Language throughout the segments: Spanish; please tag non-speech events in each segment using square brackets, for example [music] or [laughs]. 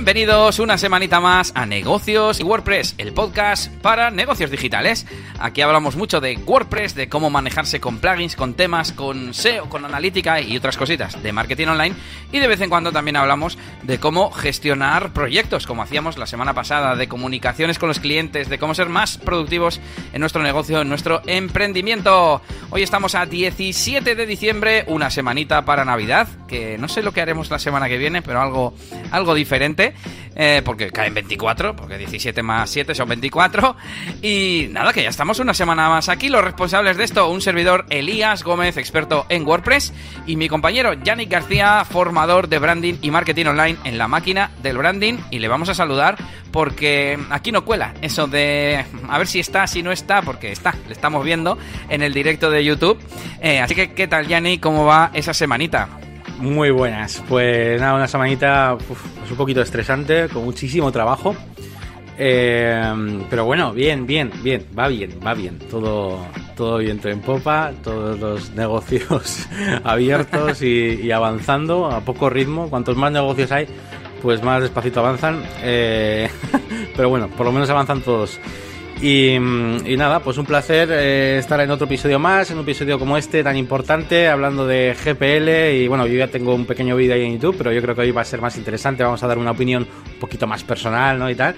Bienvenidos una semanita más a Negocios y WordPress, el podcast para negocios digitales. Aquí hablamos mucho de WordPress, de cómo manejarse con plugins, con temas, con SEO, con analítica y otras cositas de marketing online. Y de vez en cuando también hablamos de cómo gestionar proyectos, como hacíamos la semana pasada, de comunicaciones con los clientes, de cómo ser más productivos en nuestro negocio, en nuestro emprendimiento. Hoy estamos a 17 de diciembre, una semanita para Navidad, que no sé lo que haremos la semana que viene, pero algo, algo diferente. Eh, porque caen 24, porque 17 más 7 son 24. Y nada, que ya estamos una semana más aquí. Los responsables de esto, un servidor Elías Gómez, experto en WordPress, y mi compañero Yannick García, formador de branding y marketing online en la máquina del branding. Y le vamos a saludar porque aquí no cuela eso de a ver si está, si no está, porque está, le estamos viendo en el directo de YouTube. Eh, así que, ¿qué tal, Yannick? ¿Cómo va esa semanita? Muy buenas. Pues nada, una semanita uf, pues un poquito estresante, con muchísimo trabajo. Eh, pero bueno, bien, bien, bien, va bien, va bien. Todo, todo viento en popa, todos los [laughs] negocios [laughs] abiertos y, avanzando a poco ritmo. Cuantos más negocios hay, pues más despacito avanzan. Eh, [laughs] pero bueno, por lo menos avanzan todos. Y, nada, pues un placer eh, estar en otro episodio más, en un episodio como este tan importante, hablando de GPL. Y bueno, yo ya tengo un pequeño vídeo ahí en YouTube, pero yo creo que hoy va a ser más interesante. Vamos a dar una opinión un poquito más personal, ¿no? Y tal.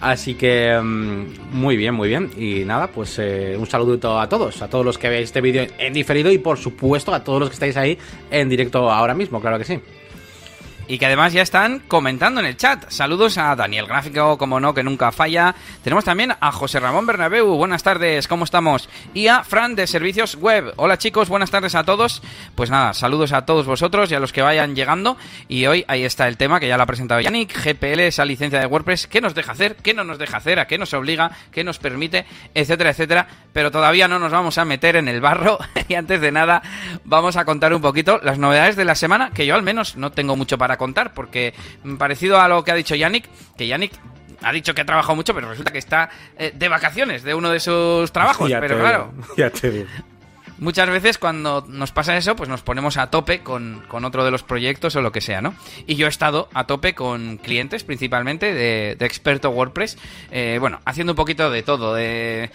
Así que um, muy bien, muy bien. Y nada, pues eh, un saludito a todos, a todos los que veáis este vídeo en diferido y por supuesto a todos los que estáis ahí en directo ahora mismo, claro que sí y que además ya están comentando en el chat. Saludos a Daniel Gráfico, como no, que nunca falla. Tenemos también a José Ramón Bernabeu, buenas tardes, ¿cómo estamos? Y a Fran de Servicios Web. Hola chicos, buenas tardes a todos. Pues nada, saludos a todos vosotros y a los que vayan llegando. Y hoy ahí está el tema que ya lo ha presentado Yannick, GPL, esa licencia de WordPress, qué nos deja hacer, qué no nos deja hacer, a qué nos obliga, qué nos permite, etcétera, etcétera. Pero todavía no nos vamos a meter en el barro. [laughs] y antes de nada, vamos a contar un poquito las novedades de la semana, que yo al menos no tengo mucho para contar, porque parecido a lo que ha dicho Yannick, que Yannick ha dicho que ha trabajado mucho, pero resulta que está eh, de vacaciones de uno de sus trabajos. [laughs] Ya pero claro, digo, ya te digo. Muchas veces cuando nos pasa eso, pues nos ponemos a tope con, con, otro de los proyectos o lo que sea, ¿no? Y yo he estado a tope con clientes, principalmente de, de experto WordPress, eh, bueno, haciendo un poquito de todo, de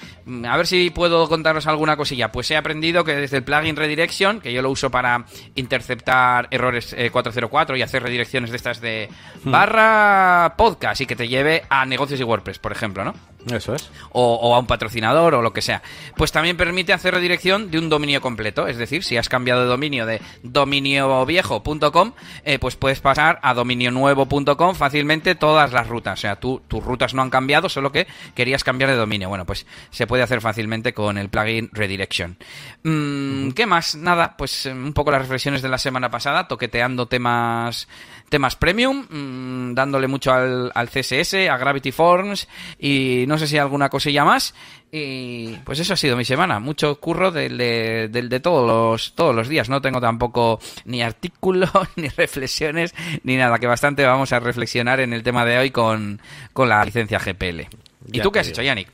a ver si puedo contaros alguna cosilla. Pues he aprendido que desde el plugin Redirection, que yo lo uso para interceptar errores eh, 404 y hacer redirecciones de estas de barra podcast y que te lleve a negocios y WordPress, por ejemplo, ¿no? Eso es. O, o, a un patrocinador o lo que sea. Pues también permite hacer redirección de un dominio completo. Es decir, si has cambiado de dominio de dominioviejo.com, eh, pues puedes pasar a dominionuevo.com fácilmente todas las rutas. O sea, tú, tus rutas no han cambiado, solo que querías cambiar de dominio. Bueno, pues se puede hacer fácilmente con el plugin Redirection. Mm, ¿Qué más? Nada, pues un poco las reflexiones de la semana pasada, toqueteando temas temas premium, mmm, dándole mucho al, al, CSS, a Gravity Forms y no sé si alguna cosilla más. Y pues eso ha sido mi semana. Mucho curro del de, de, de, todos, los, todos los días. No tengo tampoco ni artículos, [laughs] ni reflexiones, ni nada. Que bastante vamos a reflexionar en el tema de hoy con, con la licencia GPL. ¿Y Ya tú qué has hecho. Yannick?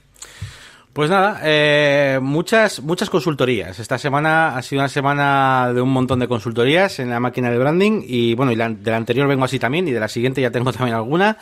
Pues nada, eh, muchas, muchas consultorías. Esta semana ha sido una semana de un montón de consultorías en la máquina de branding y bueno, y la, de la anterior vengo así también y de la siguiente ya tengo [laughs] también alguna.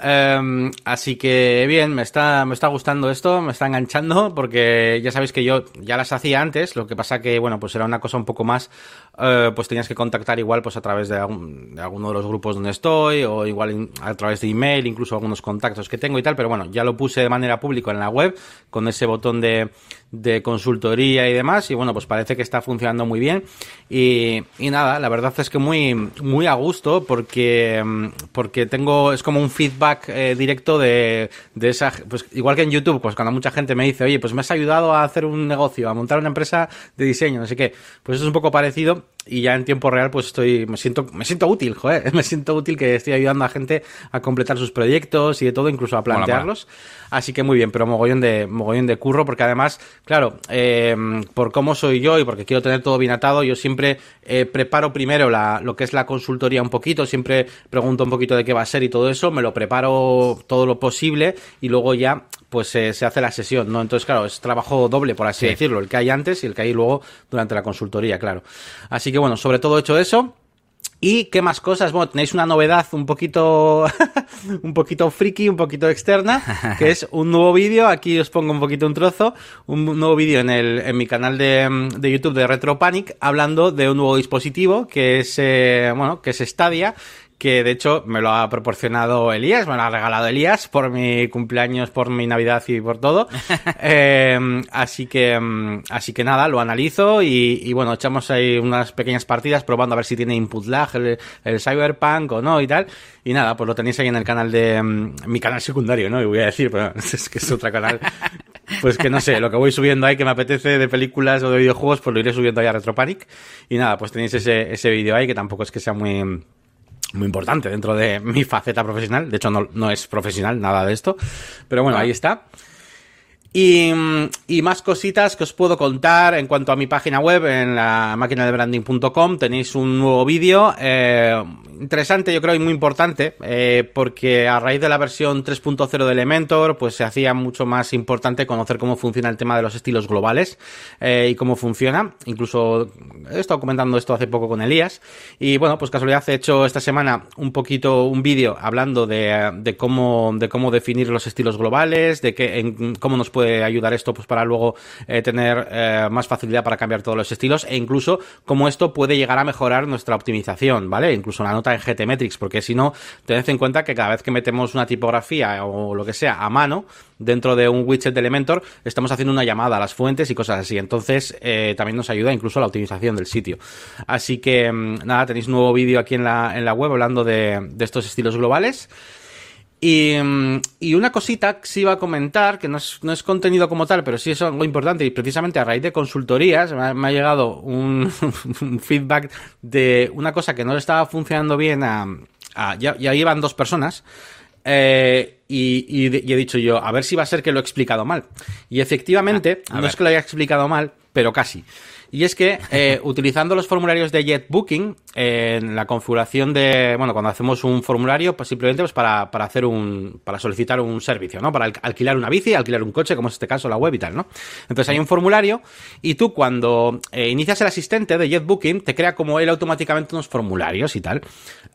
Um, así que bien, me está, me está gustando esto, me está enganchando, porque ya sabéis que yo ya las hacía antes, lo que pasa que, bueno, pues era una cosa un poco más, uh, pues tenías que contactar igual pues a través de, algún, de alguno de los grupos donde estoy, o igual a través de email, incluso algunos contactos que tengo y tal, pero bueno, ya lo puse de manera pública en la web, con ese botón de, de consultoría y demás, y bueno, pues parece que está funcionando muy bien, y, y nada, la verdad es que muy, muy a gusto, porque, porque tengo, es como un feedback eh, directo de, de, esa, pues igual que en YouTube, pues cuando mucha gente me dice, oye, pues me has ayudado a hacer un negocio, a montar una empresa de diseño, no sé qué, pues es un poco parecido y ya en tiempo real pues estoy, me siento, me siento útil, joder, [laughs] me siento útil que estoy ayudando a gente a completar sus proyectos y de todo, incluso a plantearlos. Mola, mola. Así que muy bien, pero mogollón de, mogollón de curro, porque además, claro, eh, por cómo soy yo y porque quiero tener todo bien atado, yo siempre eh, preparo primero la, lo que es la consultoría un poquito, siempre pregunto un poquito de qué va a ser y todo eso, me lo preparo todo lo posible y luego ya pues se hace la sesión, ¿no? Entonces, claro, es trabajo doble, por así decirlo, el que hay antes y el que hay luego durante la consultoría, claro. Así que bueno, sobre todo he hecho eso. ¿Y qué más cosas? Bueno, tenéis una novedad un poquito, [laughs] un poquito friki, un poquito externa, que es un nuevo vídeo. Aquí os pongo un poquito un trozo, un nuevo vídeo en, el, en mi canal de, de YouTube de RetroPanic, hablando de un nuevo dispositivo que es, eh, bueno, que es Stadia, que de hecho me lo ha proporcionado Elías, me lo ha regalado Elías por mi cumpleaños, por mi Navidad y por todo. [laughs] eh, así que mm, así que nada, lo analizo y, y, bueno, echamos ahí unas pequeñas partidas probando a ver si tiene input lag el, el Cyberpunk o no y tal. Y nada, pues lo tenéis ahí en el canal de mm, mi canal secundario, ¿no? Y voy a decir, pero [laughs] es que es otro canal. Pues que no sé, lo que voy subiendo ahí que me apetece de películas o de videojuegos, pues lo iré subiendo ahí a Retropanic. Y nada, pues tenéis ese, ese vídeo ahí que tampoco es que sea muy muy importante dentro de mi faceta profesional. De hecho, no, no es profesional nada de esto. Pero bueno, ahí está. Y, y, más cositas que os puedo contar en cuanto a mi página web, en la máquina de branding.com tenéis un nuevo vídeo eh, interesante, yo creo, y muy importante, eh, porque a raíz de la versión 3.0 de Elementor, pues se hacía mucho más importante conocer cómo funciona el tema de los estilos globales eh, y cómo funciona. Incluso he estado comentando esto hace poco con Elías y bueno, pues casualidad he hecho esta semana un poquito un vídeo hablando de, de cómo de cómo definir los estilos globales, de que en, cómo nos puede ayudar esto pues para luego eh, tener eh, más facilidad para cambiar todos los estilos e incluso cómo esto puede llegar a mejorar nuestra optimización, ¿vale? Incluso una nota en GTmetrix, porque si no, tened en cuenta que cada vez que metemos una tipografía o lo que sea a mano dentro de un widget de Elementor, estamos haciendo una llamada a las fuentes y cosas así. Entonces, eh, también nos ayuda incluso a la optimización del sitio. Así que, nada, tenéis un nuevo vídeo aquí en la, en la web hablando de, de estos estilos globales. Y, y, una cosita que sí iba a comentar, que no es, no es, contenido como tal, pero sí es algo importante, y precisamente a raíz de consultorías me ha, me ha llegado un, [laughs] un, feedback de una cosa que no le estaba funcionando bien a... a ya, ya llevan dos personas, eh, y, y, y, he dicho yo, a ver si va a ser que lo he explicado mal. Y efectivamente, ah, no ver. es que lo haya explicado mal, pero casi. Y es que eh, [laughs] utilizando los formularios de JetBooking, eh, en la configuración de, bueno, cuando hacemos un formulario, pues simplemente pues para, para hacer un, para solicitar un servicio, ¿no? Para alquilar una bici, alquilar un coche, como es este caso la web y tal, ¿no? Entonces hay un formulario y tú cuando eh, inicias el asistente de JetBooking, te crea como él automáticamente unos formularios y tal.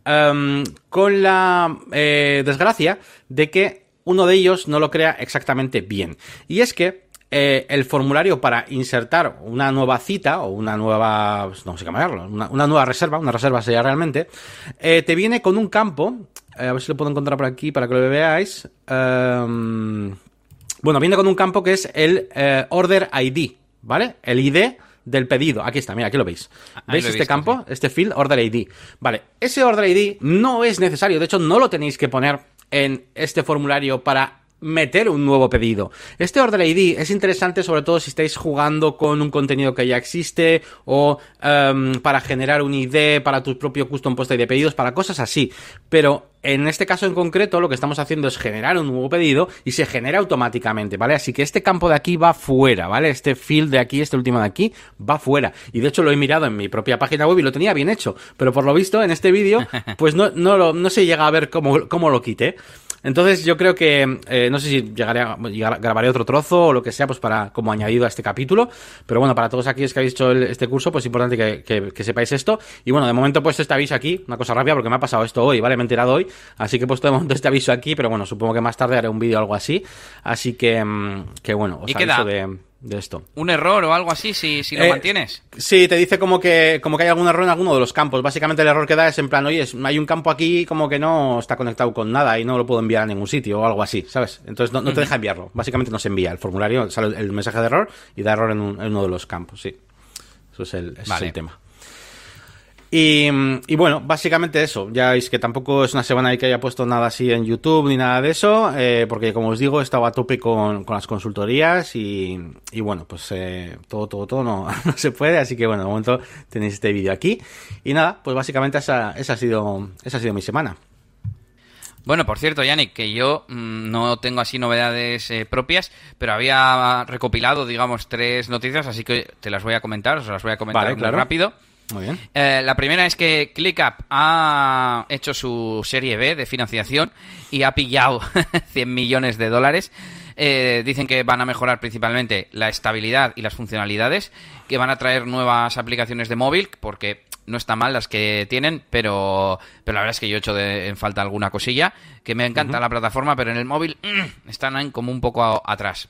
Um, con la eh, desgracia de que uno de ellos no lo crea exactamente bien. Y es que eh, el formulario para insertar una nueva cita o una nueva, no sé cómo llamarlo, una, una, nueva reserva, una reserva sería realmente, eh, te viene con un campo, eh, a ver si lo puedo encontrar por aquí para que lo veáis. Um, bueno, viene con un campo que es el Order ID, ¿vale? El ID del pedido. Aquí está, mira, aquí lo veis. ¿Veis este visto, campo? Sí. Este field Order ID. Vale, ese Order ID no es necesario, de hecho no lo tenéis que poner en este formulario para meter un nuevo pedido. Este Order ID es interesante sobre todo si estáis jugando con un contenido que ya existe o um, para generar un ID para tu propio custom post de pedidos, para cosas así. Pero en este caso en concreto lo que estamos haciendo es generar un nuevo pedido y se genera automáticamente, ¿vale? Así que este campo de aquí va fuera, ¿vale? Este field de aquí, este último de aquí, va fuera. Y de hecho lo he mirado en mi propia página web y lo tenía bien hecho. Pero por lo visto en este vídeo, [laughs] pues no, no, lo, no se llega a ver cómo, cómo lo quité. Entonces yo creo que, eh, no sé si llegaré a, llegar, grabaré otro trozo o lo que sea, pues para como añadido a este capítulo. Pero bueno, para todos aquellos que habéis hecho el, este curso, pues es importante que, que, que, sepáis esto. Y bueno, de momento pues este aviso aquí, una cosa rápida porque me ha pasado esto hoy, ¿vale? Me he enterado hoy. Así que he puesto de momento este aviso aquí, pero bueno, supongo que más tarde haré un vídeo o algo así. Así que, que bueno, os ¿Y aviso de de esto. ¿Un error o algo así si, si lo eh, mantienes? Sí, te dice como que, como que hay algún error en alguno de los campos. Básicamente el error que da es en plan, oye, hay un campo aquí como que no está conectado con nada y no lo puedo enviar a ningún sitio o algo así, ¿sabes? Entonces no, no te deja enviarlo. Básicamente no se envía el formulario, sale el mensaje de error y da error en, un, en uno de los campos, sí. Eso es el, ese vale. es el tema. Y, y, bueno, básicamente eso. Ya veis que tampoco es una semana que haya puesto nada así en YouTube ni nada de eso, eh, porque como os digo, estaba a tope con, con las consultorías y, y bueno, pues eh, todo, todo, todo no, [laughs] no, se puede. Así que bueno, de momento tenéis este vídeo aquí. Y nada, pues básicamente esa, esa, ha, sido, esa ha sido mi semana. Bueno, por cierto, Yannick, que yo mmm, no tengo así novedades eh, propias, pero había recopilado, digamos, tres noticias, así que te las voy a comentar, os las voy a comentar vale, muy claro. rápido. Muy bien. Eh, la primera es que ClickUp ha hecho su serie B de financiación y ha pillado [laughs] 100 millones de dólares. Eh, dicen que van a mejorar principalmente la estabilidad y las funcionalidades, que van a traer nuevas aplicaciones de móvil, porque no está mal las que tienen, pero, pero la verdad es que yo he hecho de, en falta alguna cosilla, que me encanta la plataforma, pero en el móvil mm, están como un poco a- atrás.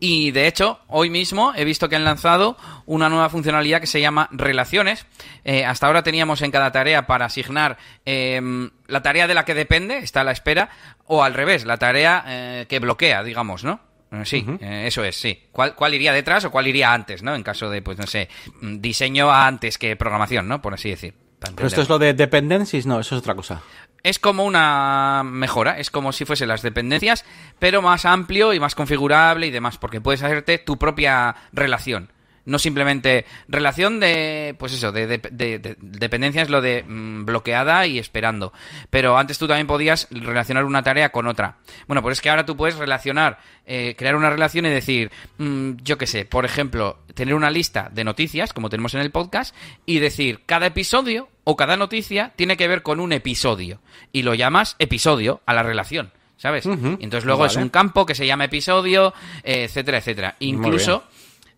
Y de hecho, hoy mismo he visto que han lanzado una nueva funcionalidad que se llama Relaciones. Eh, hasta ahora teníamos en cada tarea para asignar em, la tarea de la que depende, está a la espera, o al revés, la tarea eh, que bloquea, digamos, ¿no? Eh, Sí, eh, eso es, sí. ¿Cuál, ¿Cuál iría detrás o cuál iría antes, ¿no? En caso de, pues no sé, mm, diseño antes que programación, ¿no? Por así decir. Pero esto es lo de dependencies, no, eso es otra cosa. Es como una mejora, es como si fuesen las dependencias, pero más amplio y más configurable y demás, porque puedes hacerte tu propia relación. No simplemente relación de, pues eso, de, de- de- lo de mm, bloqueada y esperando. Pero antes tú también podías relacionar una tarea con otra. Bueno, pues es que ahora tú puedes relacionar, eh, crear una relación y decir, mm, yo qué sé, por ejemplo, tener una lista de noticias, como tenemos en el podcast, y decir, cada episodio o cada noticia tiene que ver con un episodio. Y lo llamas episodio a la relación. ¿Sabes? Entonces luego es un campo que se llama episodio, eh, etcétera, etcétera. Incluso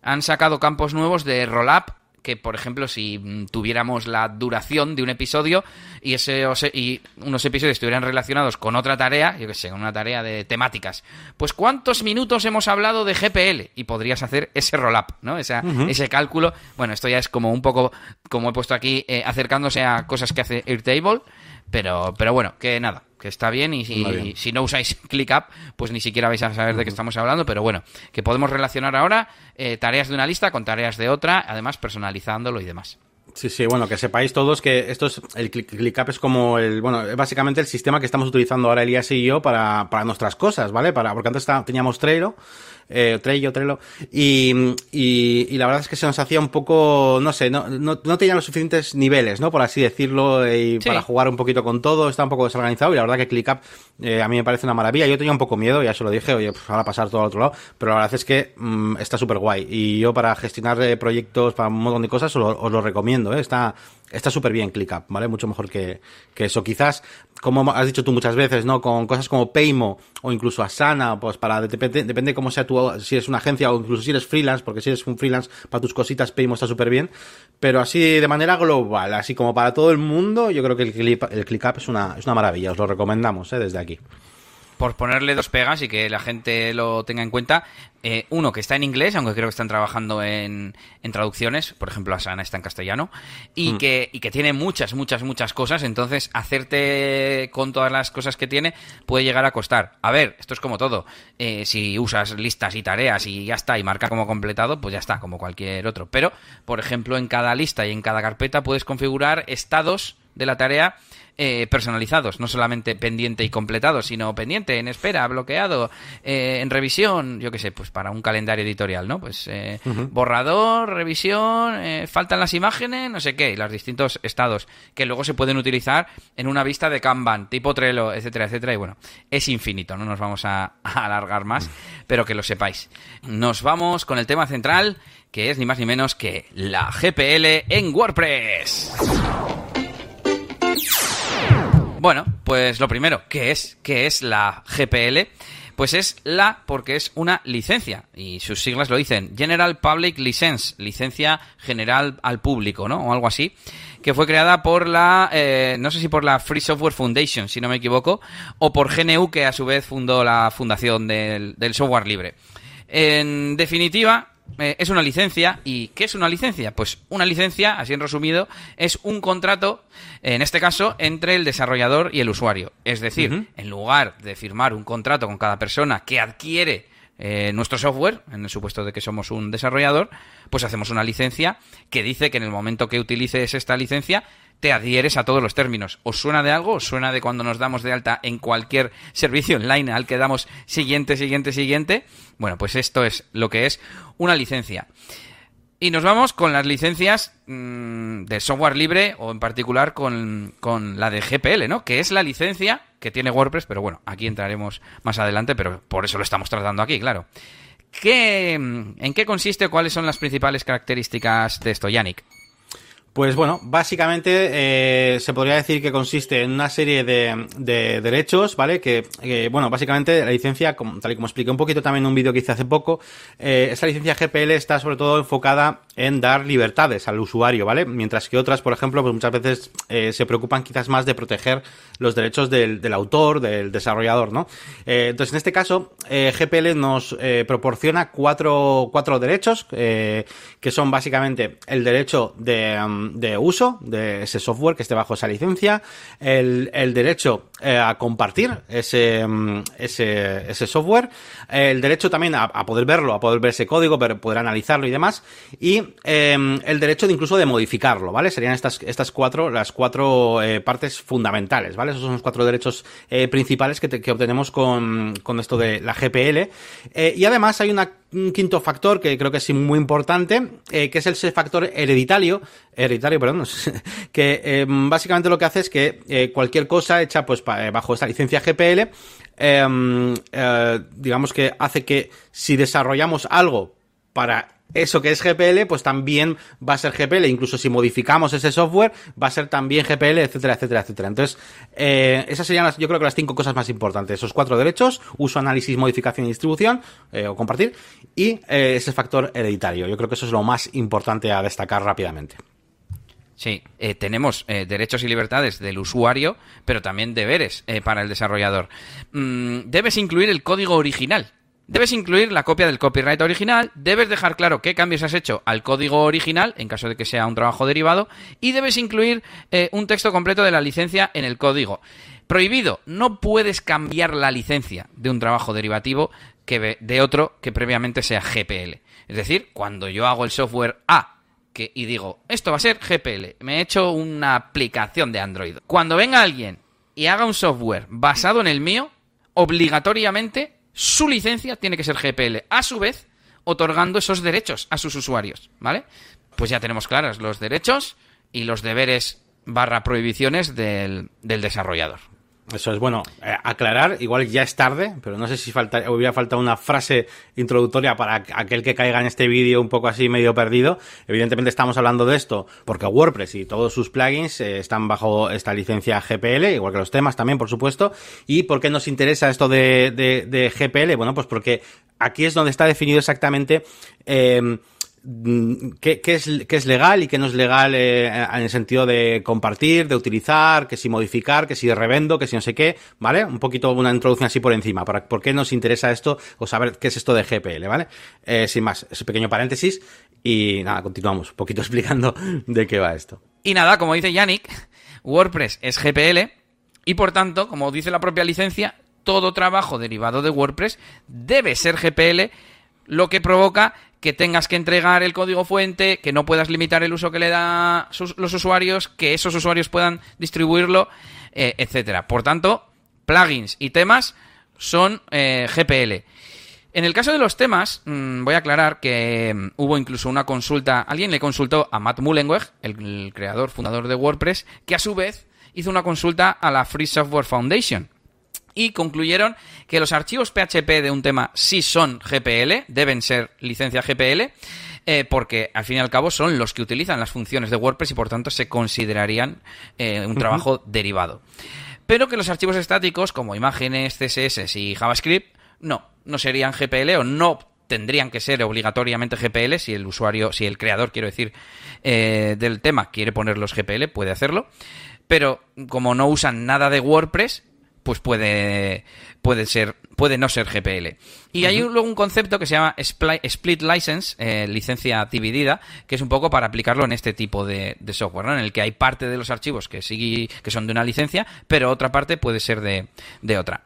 han sacado campos nuevos de roll-up que, por ejemplo, si mm, tuviéramos la duración de un episodio y, ese, o se- y unos episodios estuvieran relacionados con otra tarea, yo que sé, con una tarea de temáticas, pues ¿cuántos minutos hemos hablado de GPL? Y podrías hacer ese roll-up, ¿no? Esa- Ese cálculo. Bueno, esto ya es como un poco, como he puesto aquí, eh, acercándose a cosas que hace Airtable, pero, pero bueno, que nada, que está bien y, si no usáis [laughs] ClickUp, pues ni siquiera vais a saber de qué estamos hablando, pero bueno, que podemos relacionar ahora eh, tareas de una lista con tareas de otra, además personalizándolo y demás. Sí, sí, bueno, que sepáis todos que esto es, el Click- ClickUp es como el, bueno, es básicamente el sistema que estamos utilizando ahora Elías y yo para, para nuestras cosas, ¿vale? Para, porque antes está- teníamos Trello, eh, Trello, Trello, y, y, y la verdad es que se nos hacía un poco, no sé, no, no, no tenía los suficientes niveles, ¿no? Por así decirlo, y Sí. para jugar un poquito con todo, está un poco desorganizado, y la verdad que ClickUp eh, a mí me parece una maravilla. Yo tenía un poco miedo, ya se lo dije, oye, pues ahora pasar todo al otro lado, pero la verdad es que mm, está súper guay. Y yo para gestionar eh, proyectos, para un montón de cosas, os lo, os lo recomiendo, ¿eh? Está está súper bien ClickUp, ¿vale? Mucho mejor que, que eso. Quizás, como has dicho tú muchas veces, ¿no? Con cosas como Paymo o incluso Asana, pues para, depende, depende cómo sea tu, si eres una agencia o incluso si eres freelance, porque si eres un freelance para tus cositas, Paymo está súper bien. Pero así de manera global, así como para todo el mundo, yo creo que el, el ClickUp es una, es una maravilla, os lo recomendamos, ¿eh? Desde aquí. Por ponerle dos pegas y que la gente lo tenga en cuenta, eh, uno que está en inglés, aunque creo que están trabajando en, en traducciones, por ejemplo, Asana está en castellano, y, que, y que tiene muchas, muchas, muchas cosas, entonces hacerte con todas las cosas que tiene puede llegar a costar. A ver, esto es como todo, eh, si usas listas y tareas y ya está, y marca como completado, pues ya está, como cualquier otro. Pero, por ejemplo, en cada lista y en cada carpeta puedes configurar estados de la tarea eh, personalizados, no solamente pendiente y completado, sino pendiente, en espera, bloqueado, eh, en revisión, yo qué sé, pues para un calendario editorial, ¿no? Pues eh, borrador, revisión, faltan las imágenes, no sé qué, y los distintos estados que luego se pueden utilizar en una vista de Kanban, tipo Trello, etcétera, etcétera, y bueno, es infinito, no nos vamos a, [laughs] a alargar más, pero que lo sepáis. Nos vamos con el tema central, que es ni más ni menos que la GPL en WordPress. Bueno, pues lo primero, ¿qué es? ¿Qué es la GPL? Pues es la porque es una licencia y sus siglas lo dicen General Public License, licencia general al público, ¿no? O algo así, que fue creada por la, eh, no sé si por la Free Software Foundation, si no me equivoco, o por GNU, que a su vez fundó la fundación del, del software libre. En definitiva, eh, es una licencia. ¿Y qué es una licencia? Pues una licencia, así en resumido, es un contrato, en este caso, entre el desarrollador y el usuario. Es decir, en lugar de firmar un contrato con cada persona que adquiere eh, nuestro software, en el supuesto de que somos un desarrollador, pues hacemos una licencia que dice que en el momento que utilices esta licencia te adhieres a todos los términos. ¿Os suena de algo? ¿Os suena de cuando nos damos de alta en cualquier [laughs] servicio online al que damos siguiente, siguiente, siguiente? Bueno, pues esto es lo que es una licencia. Y nos vamos con las licencias mmm, de software libre o en particular con, con, la de GPL, ¿no? Que es la licencia que tiene WordPress, pero bueno, aquí entraremos más adelante, pero por eso lo estamos tratando aquí, claro. ¿Qué, ¿En qué consiste cuáles son las principales características de esto, Yannick? Pues bueno, básicamente eh, se podría decir que consiste en una serie de, derechos, ¿vale? Que, bueno, básicamente la licencia, tal y como expliqué un poquito también en un vídeo que hice hace poco, eh, esta licencia GPL está sobre todo enfocada en dar libertades al usuario, ¿vale? Mientras que otras, por ejemplo, pues muchas veces eh, se preocupan quizás más de proteger los derechos del, autor, del desarrollador, ¿no? Eh, entonces, en este caso, GPL nos proporciona cuatro, cuatro derechos, que son básicamente el derecho de, mm, de, uso de ese software que esté bajo esa licencia, el, el derecho a compartir ese, mm, ese, ese software, el derecho también a, poder verlo, a poder ver ese código, poder analizarlo y demás, y Em, el derecho de incluso de modificarlo, ¿vale? Serían estas, estas cuatro, las cuatro eh, partes fundamentales, ¿vale? Esos son los cuatro derechos eh, principales que, que, obtenemos con, con esto de la GPL. Eh, y además hay un quinto factor que creo que es muy importante, que es el factor hereditario, hereditario, perdón, [laughs] que em, básicamente lo que hace es que cualquier cosa hecha pues bajo esta licencia GPL, em, digamos que hace que si desarrollamos algo para eso que es GPL, pues también va a ser GPL. Incluso si modificamos ese software, va a ser también GPL, etcétera, etcétera, etcétera. Entonces, eh, esas serían yo creo que las cinco cosas más importantes. Esos cuatro derechos, uso, análisis, modificación y distribución, eh, o compartir, y eh, ese factor hereditario. Yo creo que eso es lo más importante a destacar rápidamente. Sí, eh, tenemos eh, derechos y libertades del usuario, pero también deberes eh, para el desarrollador. Mm, debes incluir el código original Debes incluir la copia del copyright original, debes dejar claro qué cambios has hecho al código original, en caso de que sea un trabajo derivado, y debes incluir un texto completo de la licencia en el código. Prohibido, no puedes cambiar la licencia de un trabajo derivativo que de otro que previamente sea GPL. Es decir, cuando yo hago el software A y digo, esto va a ser GPL, me he hecho una aplicación de Android. Cuando venga alguien y haga un software basado en el mío, obligatoriamente su licencia tiene que ser GPL, a su vez otorgando esos derechos a sus usuarios, ¿vale? Pues ya tenemos claros los derechos y los deberes barra prohibiciones del, del desarrollador. Eso es bueno. Eh, aclarar, igual ya es tarde, pero no sé si falta, hubiera faltado una frase introductoria para aquel que caiga en este vídeo un poco así medio perdido. Evidentemente estamos hablando de esto porque WordPress y todos sus plugins eh, están bajo esta licencia GPL, igual que los temas también, por supuesto. ¿Y por qué nos interesa esto de, de, de GPL? Bueno, pues porque aquí es donde está definido exactamente eh, Mm, qué, es, qué es legal y qué no es legal eh, en el sentido de compartir, de utilizar, que si modificar, que si revendo, que si no sé qué, ¿vale? Un poquito una introducción así por encima, por qué nos interesa esto o saber qué es esto de GPL, ¿vale? Eh, sin más, ese pequeño paréntesis y nada, continuamos un poquito [laughs] explicando de qué va esto. Y nada, como dice Yannick, WordPress es GPL y por tanto, como dice la propia licencia, todo trabajo derivado de WordPress debe ser GPL, lo que provoca que tengas que entregar el código fuente, que no puedas limitar el uso que le da los usuarios, que esos usuarios puedan distribuirlo, eh, etcétera. Por tanto, plugins y temas son eh, GPL. En el caso de los temas, mm, voy a aclarar que mm, hubo incluso una consulta, alguien le consultó a Matt Mullenweg, el creador, fundador de WordPress, que a su vez hizo una consulta a la Free Software Foundation y concluyeron que los archivos PHP de un tema sí son GPL, deben ser licencia GPL, eh, porque al fin y al cabo son los que utilizan las funciones de WordPress y por tanto se considerarían eh, un trabajo derivado. Pero que los archivos estáticos como imágenes, CSS y JavaScript no, no serían GPL o no tendrían que ser obligatoriamente GPL si el usuario, si el creador, quiero decir, eh, del tema quiere ponerlos GPL, puede hacerlo. Pero como no usan nada de WordPress, pues puede, puede ser, puede no ser GPL. Y hay luego un concepto que se llama split license, eh, licencia dividida, que es un poco para aplicarlo en este tipo de, software, ¿no? En el que hay parte de los archivos que sí, que son de una licencia, pero otra parte puede ser de, de otra.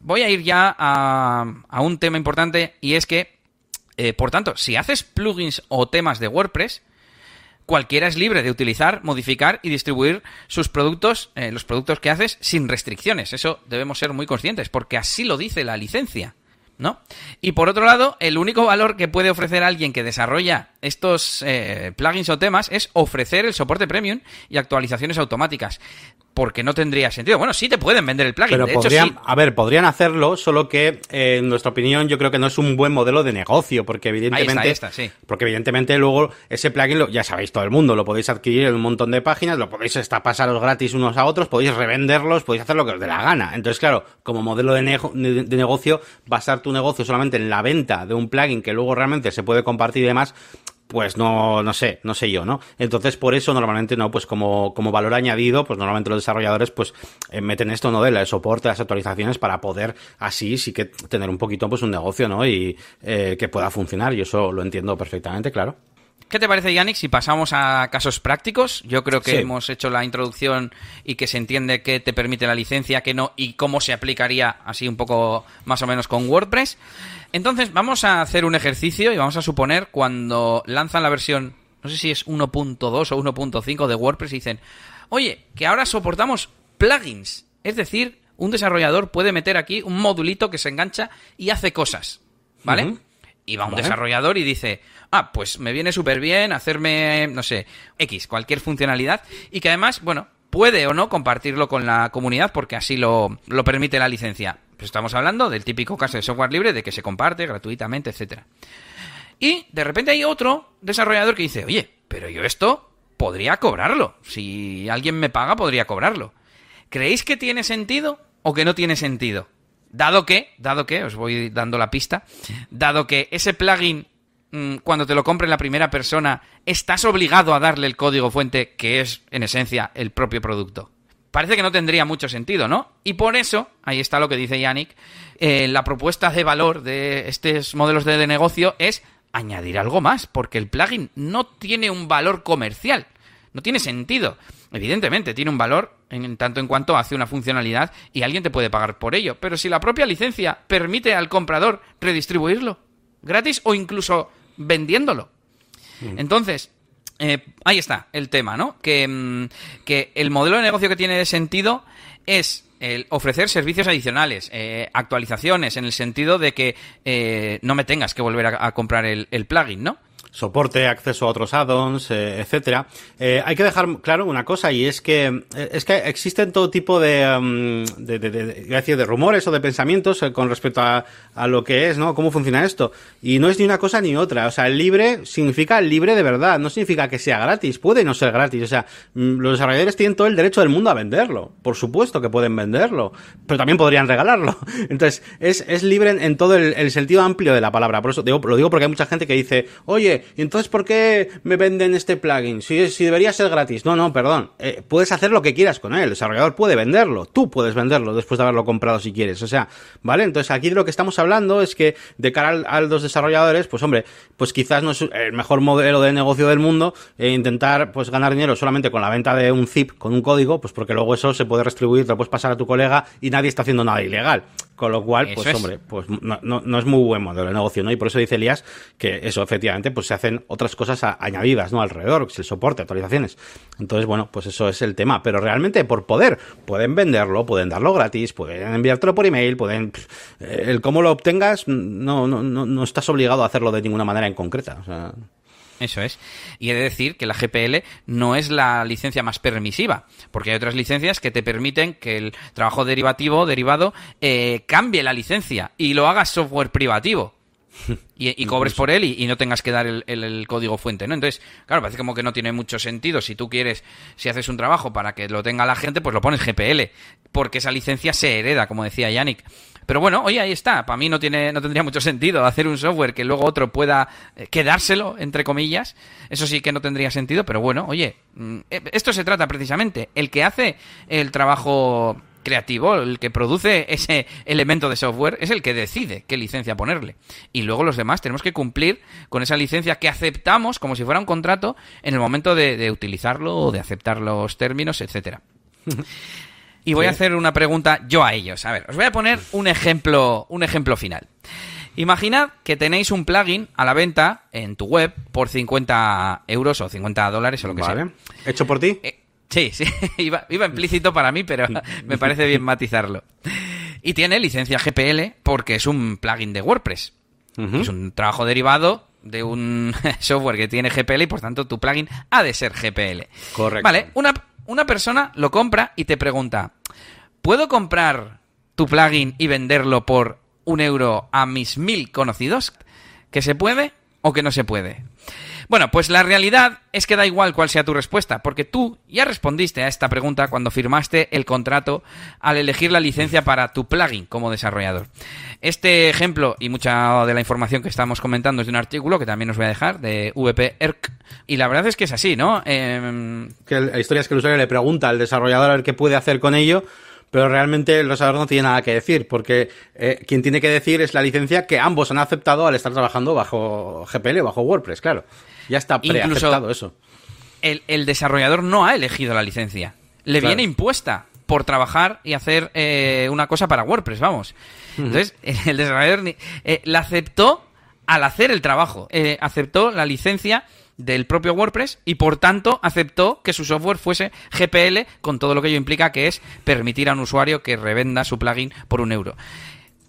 Voy a ir ya a, a un tema importante y es que, eh, por tanto, si haces plugins o temas de WordPress, cualquiera es libre de utilizar, modificar y distribuir sus productos, eh, los productos que haces, sin restricciones. Eso debemos ser muy conscientes, porque así lo dice la licencia. ¿No? Y por otro lado, el único valor que puede ofrecer alguien que desarrolla estos eh, plugins o temas es ofrecer el soporte premium y actualizaciones automáticas porque no tendría sentido. Bueno, sí te pueden vender el plugin. Pero de podrían, hecho, sí. a ver, podrían hacerlo, solo que eh, en nuestra opinión yo creo que no es un buen modelo de negocio, porque evidentemente, Ahí está, ahí está, sí. porque evidentemente luego ese plugin lo, ya sabéis todo el mundo, lo podéis adquirir en un montón de páginas, lo podéis hasta pasaros gratis unos a otros, podéis revenderlos, podéis hacer lo que os dé la gana. Entonces, claro, como modelo de, nego- de- de negocio, basar tu negocio solamente en la venta de un plugin que luego realmente se puede compartir y demás, pues no, no sé, no sé yo, ¿no? Entonces, por eso normalmente no, pues como, como valor añadido, pues normalmente los desarrolladores pues eh, meten esto, ¿no? Del soporte, las actualizaciones para poder así sí que tener un poquito pues un negocio, ¿no? Y eh, que pueda funcionar. Y eso lo entiendo perfectamente, claro. ¿Qué te parece, Yannick, si pasamos a casos prácticos? Yo creo que Sí. hemos hecho la introducción y que se entiende qué te permite la licencia, qué no, y cómo se aplicaría así un poco más o menos con WordPress. Entonces, vamos a hacer un ejercicio y vamos a suponer cuando lanzan la versión, no sé si es 1.2 o 1.5 de WordPress y dicen, oye, que ahora soportamos plugins. Es decir, un desarrollador puede meter aquí un modulito que se engancha y hace cosas. ¿Vale? Y va un Vale. desarrollador y dice, ah, pues me viene súper bien hacerme, no sé, X, cualquier funcionalidad, y que además, bueno, puede o no compartirlo con la comunidad porque así lo, lo permite la licencia. Pues estamos hablando del típico caso de software libre, de que se comparte gratuitamente, etcétera. Y de repente hay otro desarrollador que dice, oye, pero yo esto podría cobrarlo. Si alguien me paga, podría cobrarlo. ¿Creéis que tiene sentido o que no tiene sentido? Dado que, dado que, os voy dando la pista, dado que ese plugin, mm, cuando te lo compre la primera persona, estás obligado a darle el código fuente, que es, en esencia, el propio producto. Parece que no tendría mucho sentido, ¿no? Y por eso, ahí está lo que dice Yannick, eh, la propuesta de valor de estos modelos de, de negocio es añadir algo más, porque el plugin no tiene un valor comercial, no tiene sentido. Evidentemente, tiene un valor en tanto en cuanto hace una funcionalidad y alguien te puede pagar por ello, pero si la propia licencia permite al comprador redistribuirlo gratis o incluso vendiéndolo. Entonces, eh, ahí está el tema, ¿no? Que, mm, que el modelo de negocio que tiene sentido es el ofrecer servicios adicionales, eh, actualizaciones, en el sentido de que eh, no me tengas que volver a, a comprar el, el plugin, ¿no? Soporte, acceso a otros add-ons, eh, etcétera. Eh, hay que dejar claro una cosa y es que eh, es que existen todo tipo de, um, de, de, de- de- rumores o de pensamientos eh, con respecto a, a lo que es, ¿no? Cómo funciona esto. Y no es ni una cosa ni otra. O sea, el libre significa libre de verdad. No significa que sea gratis. Puede no ser gratis. O sea, mm, los desarrolladores tienen todo el derecho del mundo a venderlo. Por supuesto que pueden venderlo. Pero también podrían regalarlo. [laughs] Entonces, es, es libre en, todo el, el sentido amplio de la palabra. Por eso digo, lo digo porque hay mucha gente que dice, oye, ¿y entonces por qué me venden este plugin? Si, debería ser gratis. No, no, perdón. Eh, puedes hacer lo que quieras con él. El desarrollador puede venderlo. Tú puedes venderlo después de haberlo comprado si quieres. O sea, ¿vale? Entonces aquí de lo que estamos hablando es que de cara al- a los desarrolladores, pues hombre, pues quizás no es el mejor modelo de negocio del mundo eh, intentar pues ganar dinero solamente con la venta de un zip, con un código, pues porque luego eso se puede restribuir, te lo puedes pasar a tu colega y nadie está haciendo nada ilegal. Con lo cual, Eso pues es. hombre, pues no, no, no es muy buen modelo de negocio, ¿no? Y por eso dice Elías que eso, efectivamente, pues se hacen otras cosas a- añadidas, ¿no? Alrededor, el soporte, actualizaciones. Entonces, bueno, pues eso es el tema. Pero realmente, por poder, pueden venderlo, pueden darlo gratis, pueden enviártelo por email, pueden... eh, El cómo lo obtengas, no, no, no, no estás obligado a hacerlo de ninguna manera en concreta. O sea, Eso es. Y he de decir que la GPL no es la licencia más permisiva, porque hay otras licencias que te permiten que el trabajo derivativo, derivado, eh, cambie la licencia y lo hagas software privativo. [laughs] Y, y cobres por él y, y no tengas que dar el, el- el código fuente, ¿no? Entonces, claro, parece como que no tiene mucho sentido. Si tú quieres, si haces un trabajo para que lo tenga la gente, pues lo pones GPL, porque esa licencia se hereda, como decía Yannick. Pero bueno, oye, ahí está. Para mí no tiene, no tendría mucho sentido hacer un software que luego otro pueda eh, quedárselo, entre comillas. Eso sí que no tendría sentido, pero bueno, oye, mm, eh, esto se trata precisamente. El que hace el trabajo creativo, el que produce ese elemento de software, es el que decide qué licencia ponerle. Y luego los demás tenemos que cumplir con esa licencia que aceptamos como si fuera un contrato en el momento de, de utilizarlo o de aceptar los términos, etcétera. [laughs] Y voy a hacer una pregunta yo a ellos. A ver, os voy a poner un ejemplo, un ejemplo final. Imaginad que tenéis un plugin a la venta en tu web por 50 euros o 50 dólares o lo que sea. ¿Hecho por ti? Eh, sí, sí, [laughs] iba, iba implícito para mí, pero [laughs] me parece bien matizarlo. Y tiene licencia GPL porque es un plugin de WordPress. Es un trabajo derivado de un [laughs] software que tiene GPL y por tanto tu plugin ha de ser GPL. Correcto. Vale, una, una persona lo compra y te pregunta, ¿puedo comprar tu plugin y venderlo por un euro a mis mil conocidos? ¿Que se puede o que no se puede? Bueno, pues la realidad es que da igual cuál sea tu respuesta, porque tú ya respondiste a esta pregunta cuando firmaste el contrato al elegir la licencia para tu plugin como desarrollador. Este ejemplo y mucha de la información que estamos comentando es de un artículo que también os voy a dejar de VP-ERC y la verdad es que es así, ¿no? Eh... Que la historia es que el usuario le pregunta al desarrollador a ver qué puede hacer con ello pero realmente el desarrollador no tiene nada que decir, porque eh, quien tiene que decir es la licencia que ambos han aceptado al estar trabajando bajo GPL o bajo WordPress, claro. Ya está preaceptado eso. El, el, desarrollador no ha elegido la licencia. Le claro. viene impuesta por trabajar y hacer eh, una cosa para WordPress, vamos. Uh -huh. Entonces, [laughs] el desarrollador eh, la aceptó al hacer el trabajo. Eh, aceptó la licencia del propio WordPress y por tanto aceptó que su software fuese GPL con todo lo que ello implica que es permitir a un usuario que revenda su plugin por un euro.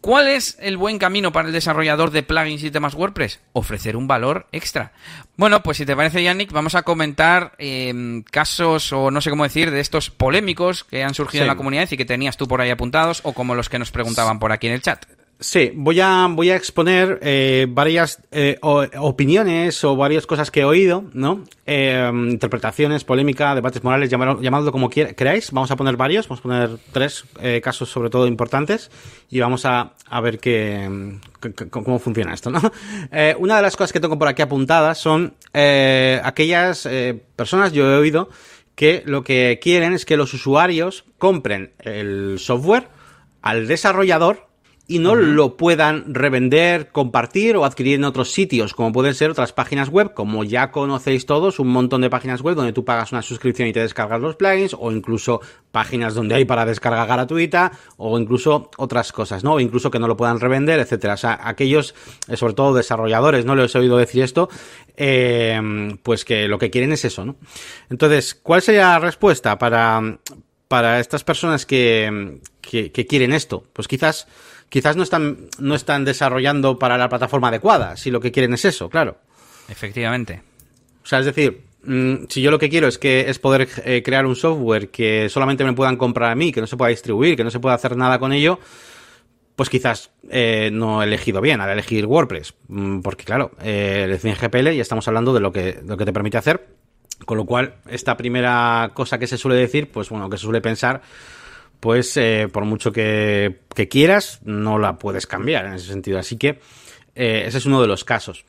¿Cuál es el buen camino para el desarrollador de plugins y temas WordPress? Ofrecer un valor extra. Bueno, pues si te parece, Yannick, vamos a comentar eh, casos, o no sé cómo decir, de estos polémicos que han surgido sí. en la comunidad y que tenías tú por ahí apuntados, o como los que nos preguntaban por aquí en el chat. Sí, voy a, voy a exponer eh, varias eh, opiniones o varias cosas que he oído, ¿no? Eh, interpretaciones, polémica, debates morales, llamadlo, llamadlo como queráis. Vamos a poner varios, vamos a poner tres eh, casos sobre todo importantes y vamos a, a ver qué, cómo funciona esto, ¿no? [laughs] Eh, una de las cosas que tengo por aquí apuntadas son aquellas personas, yo he oído, que lo que quieren es que los usuarios compren el software al desarrollador y no uh -huh. lo puedan revender, compartir o adquirir en otros sitios, como pueden ser otras páginas web, como ya conocéis todos, un montón de páginas web donde tú pagas una suscripción y te descargas los plugins, o incluso páginas donde hay para descarga gratuita, o incluso otras cosas, ¿no? O incluso que no lo puedan revender, etcétera. O sea, aquellos, eh, sobre todo desarrolladores, no les he oído decir esto, eh, pues que lo que quieren es eso, ¿no? Entonces, ¿cuál sería la respuesta para, para estas personas que, que, que quieren esto? Pues quizás quizás no están, no están desarrollando para la plataforma adecuada, si lo que quieren es eso, claro. Efectivamente. O sea, es decir, mmm, si yo lo que quiero es que es poder eh, crear un software que solamente me puedan comprar a mí, que no se pueda distribuir, que no se pueda hacer nada con ello, pues quizás eh, no he elegido bien al elegir WordPress. Mm, porque claro, eh, el GPL y estamos hablando de lo que, de lo que te permite hacer. Con lo cual, esta primera cosa que se suele decir, pues bueno, que se suele pensar, pues eh, por mucho que, que, quieras, no la puedes cambiar en ese sentido. Así que eh, ese es uno de los casos.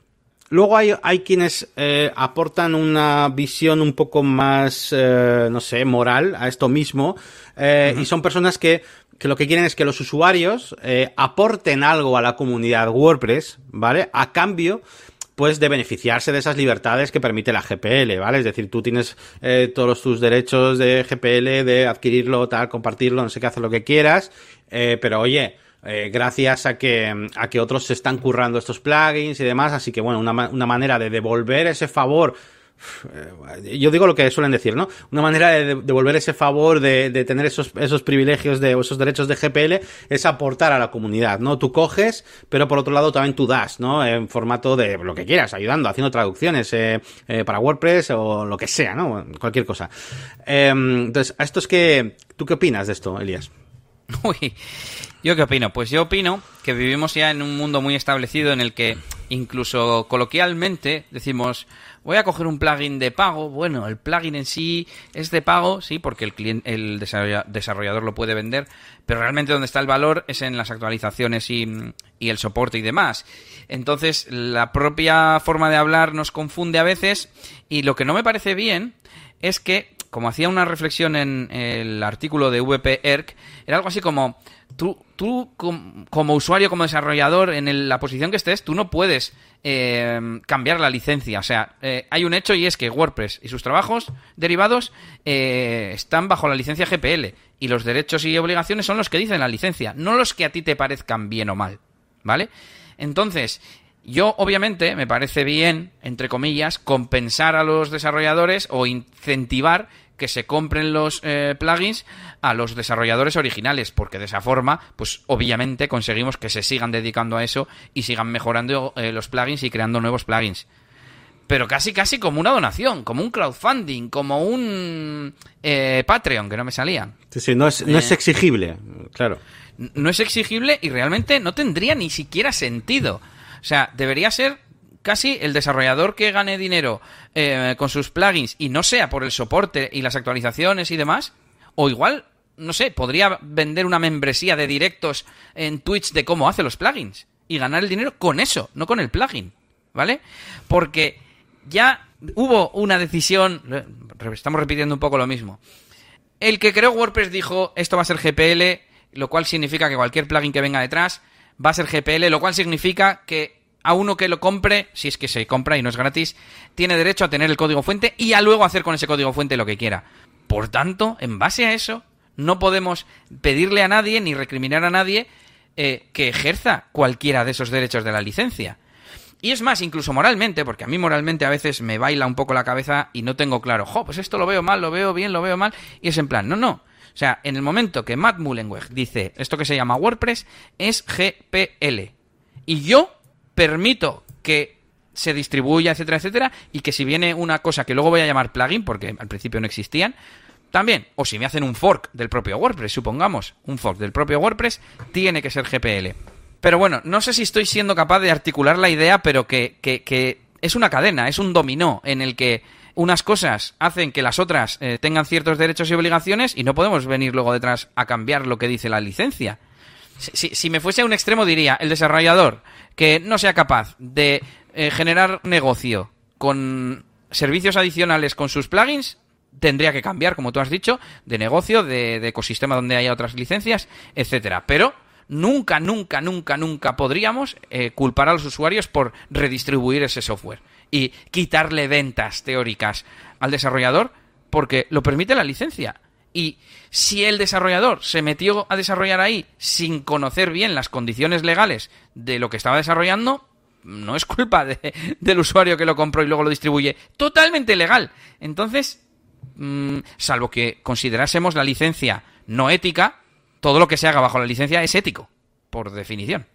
Luego hay, hay quienes eh, aportan una visión un poco más, eh, no sé, moral a esto mismo, uh -huh. y son personas que, que, lo que quieren es que los usuarios aporten algo a la comunidad WordPress, ¿vale? A cambio pues de beneficiarse de esas libertades que permite la GPL, ¿vale? Es decir, tú tienes eh, todos tus derechos de GPL, de adquirirlo, tal, compartirlo, no sé qué, hacer lo que quieras, eh, pero oye, eh, gracias a que, a que otros se están currando estos plugins y demás, así que bueno, una, una manera de devolver ese favor yo digo lo que suelen decir, ¿no? Una manera de devolver ese favor, de, tener esos, esos privilegios, de esos derechos de GPL, es aportar a la comunidad, ¿no? Tú coges, pero por otro lado también tú das, ¿no? En formato de lo que quieras, ayudando, haciendo traducciones eh, eh, para WordPress o lo que sea, ¿no? Cualquier cosa. Eh, entonces, ¿a esto es que, ¿tú qué opinas de esto, Elías? [laughs] Uy, ¿yo qué opino? Pues yo opino que vivimos ya en un mundo muy establecido en el que incluso coloquialmente decimos voy a coger un plugin de pago. Bueno, el plugin en sí es de pago, sí, porque el cliente, el desarrollador lo puede vender, pero realmente donde está el valor es en las actualizaciones y, y el soporte y demás. Entonces, la propia forma de hablar nos confunde a veces y lo que no me parece bien es que, como hacía una reflexión en el artículo de VP ERC, era algo así como tú, tú como usuario, como desarrollador, en la posición que estés, tú no puedes eh, cambiar la licencia. O sea, eh, hay un hecho y es que WordPress y sus trabajos derivados eh, están bajo la licencia GPL y los derechos y obligaciones son los que dicen la licencia, no los que a ti te parezcan bien o mal. ¿Vale? Entonces, Yo, obviamente, me parece bien, entre comillas, compensar a los desarrolladores o incentivar que se compren los eh, plugins a los desarrolladores originales, porque de esa forma, pues obviamente conseguimos que se sigan dedicando a eso y sigan mejorando eh, los plugins y creando nuevos plugins. Pero casi, casi como una donación, como un crowdfunding, como un eh, Patreon, que no me salía. Sí, sí, no es, no es exigible, claro. No es exigible y realmente no tendría ni siquiera sentido. O sea, debería ser casi el desarrollador que gane dinero eh, con sus plugins y no sea por el soporte y las actualizaciones y demás, o igual, no sé, podría vender una membresía de directos en Twitch de cómo hace los plugins y ganar el dinero con eso, no con el plugin, ¿vale? Porque ya hubo una decisión, estamos repitiendo un poco lo mismo. El que creó WordPress dijo, esto va a ser GPL, lo cual significa que cualquier plugin que venga detrás va a ser GPL, lo cual significa que a uno que lo compre, si es que se compra y no es gratis, tiene derecho a tener el código fuente y a luego hacer con ese código fuente lo que quiera. Por tanto, en base a eso, no podemos pedirle a nadie ni recriminar a nadie eh, que ejerza cualquiera de esos derechos de la licencia. Y es más, incluso moralmente, porque a mí moralmente a veces me baila un poco la cabeza y no tengo claro, jo, pues esto lo veo mal, lo veo bien, lo veo mal, y es en plan, no, no. O sea, en el momento que Matt Mullenweg dice esto que se llama WordPress es GPL. Y yo permito que se distribuya, etcétera, etcétera, y que si viene una cosa que luego voy a llamar plugin, porque al principio no existían, también, o si me hacen un fork del propio WordPress, supongamos, un fork del propio WordPress, tiene que ser GPL. Pero bueno, no sé si estoy siendo capaz de articular la idea, pero que, que, es una cadena, es un dominó en el que unas cosas hacen que las otras eh, tengan ciertos derechos y obligaciones y no podemos venir luego detrás a cambiar lo que dice la licencia. Si, me fuese a un extremo diría, el desarrollador que no sea capaz de eh, generar negocio con servicios adicionales con sus plugins, tendría que cambiar, como tú has dicho, de negocio, de, ecosistema donde haya otras licencias, etcétera. Pero nunca, nunca, nunca, nunca podríamos eh, culpar a los usuarios por redistribuir ese software y quitarle ventas teóricas al desarrollador porque lo permite la licencia. Y si el desarrollador se metió a desarrollar ahí sin conocer bien las condiciones legales de lo que estaba desarrollando, no es culpa del usuario que lo compró y luego lo distribuye. Totalmente legal. Entonces, mm, salvo que considerásemos la licencia no ética, todo lo que se haga bajo la licencia es ético, por definición.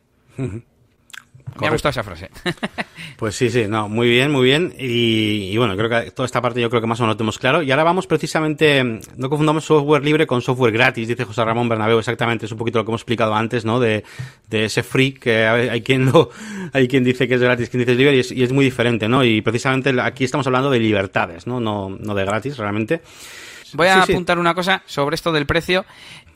Me ha gustado esa frase. [laughs] pues sí, sí, no, muy bien, muy bien. Y, bueno, creo que toda esta parte yo creo que más o menos lo tenemos claro. Y ahora vamos precisamente, no confundamos software libre con software gratis, dice José Ramón Bernabeu, exactamente, es un poquito lo que hemos explicado antes, ¿no? De, de ese free, que hay quien lo, [laughs] hay quien dice que es gratis, quien dice es libre, y es, y es muy diferente, ¿no? Y precisamente aquí estamos hablando de libertades, ¿no? No, no de gratis, realmente. Voy a apuntar una cosa sobre esto del precio.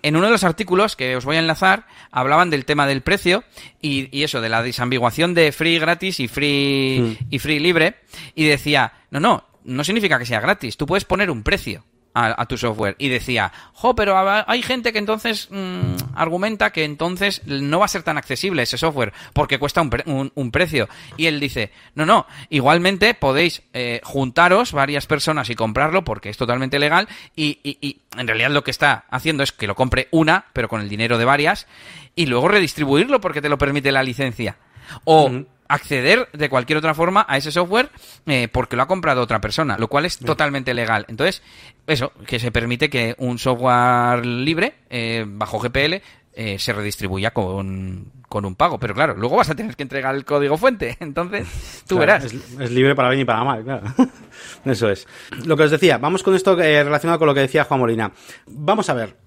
En uno de los artículos que os voy a enlazar, hablaban del tema del precio y, eso, de la disambiguación de free gratis y free, mm. y free libre. Y decía, no, no, no significa que sea gratis. Tú puedes poner un precio a, tu software. Y decía, jo, pero hay gente que entonces mm, argumenta que entonces no va a ser tan accesible ese software porque cuesta un, un, precio. Y él dice, no, no, igualmente podéis eh, juntaros varias personas y comprarlo porque es totalmente legal y, y, en realidad lo que está haciendo es que lo compre una, pero con el dinero de varias, y luego redistribuirlo porque te lo permite la licencia. O acceder de cualquier otra forma a ese software eh, porque lo ha comprado otra persona, lo cual es totalmente legal. Entonces, eso, que se permite que un software libre, eh, bajo GPL, eh, se redistribuya con, con, un pago. Pero claro, luego vas a tener que entregar el código fuente. [laughs] Entonces, tú verás. Es, libre para bien y para mal, claro. [laughs] Eso es. Lo que os decía, vamos con esto relacionado con lo que decía Juan Molina. Vamos a ver.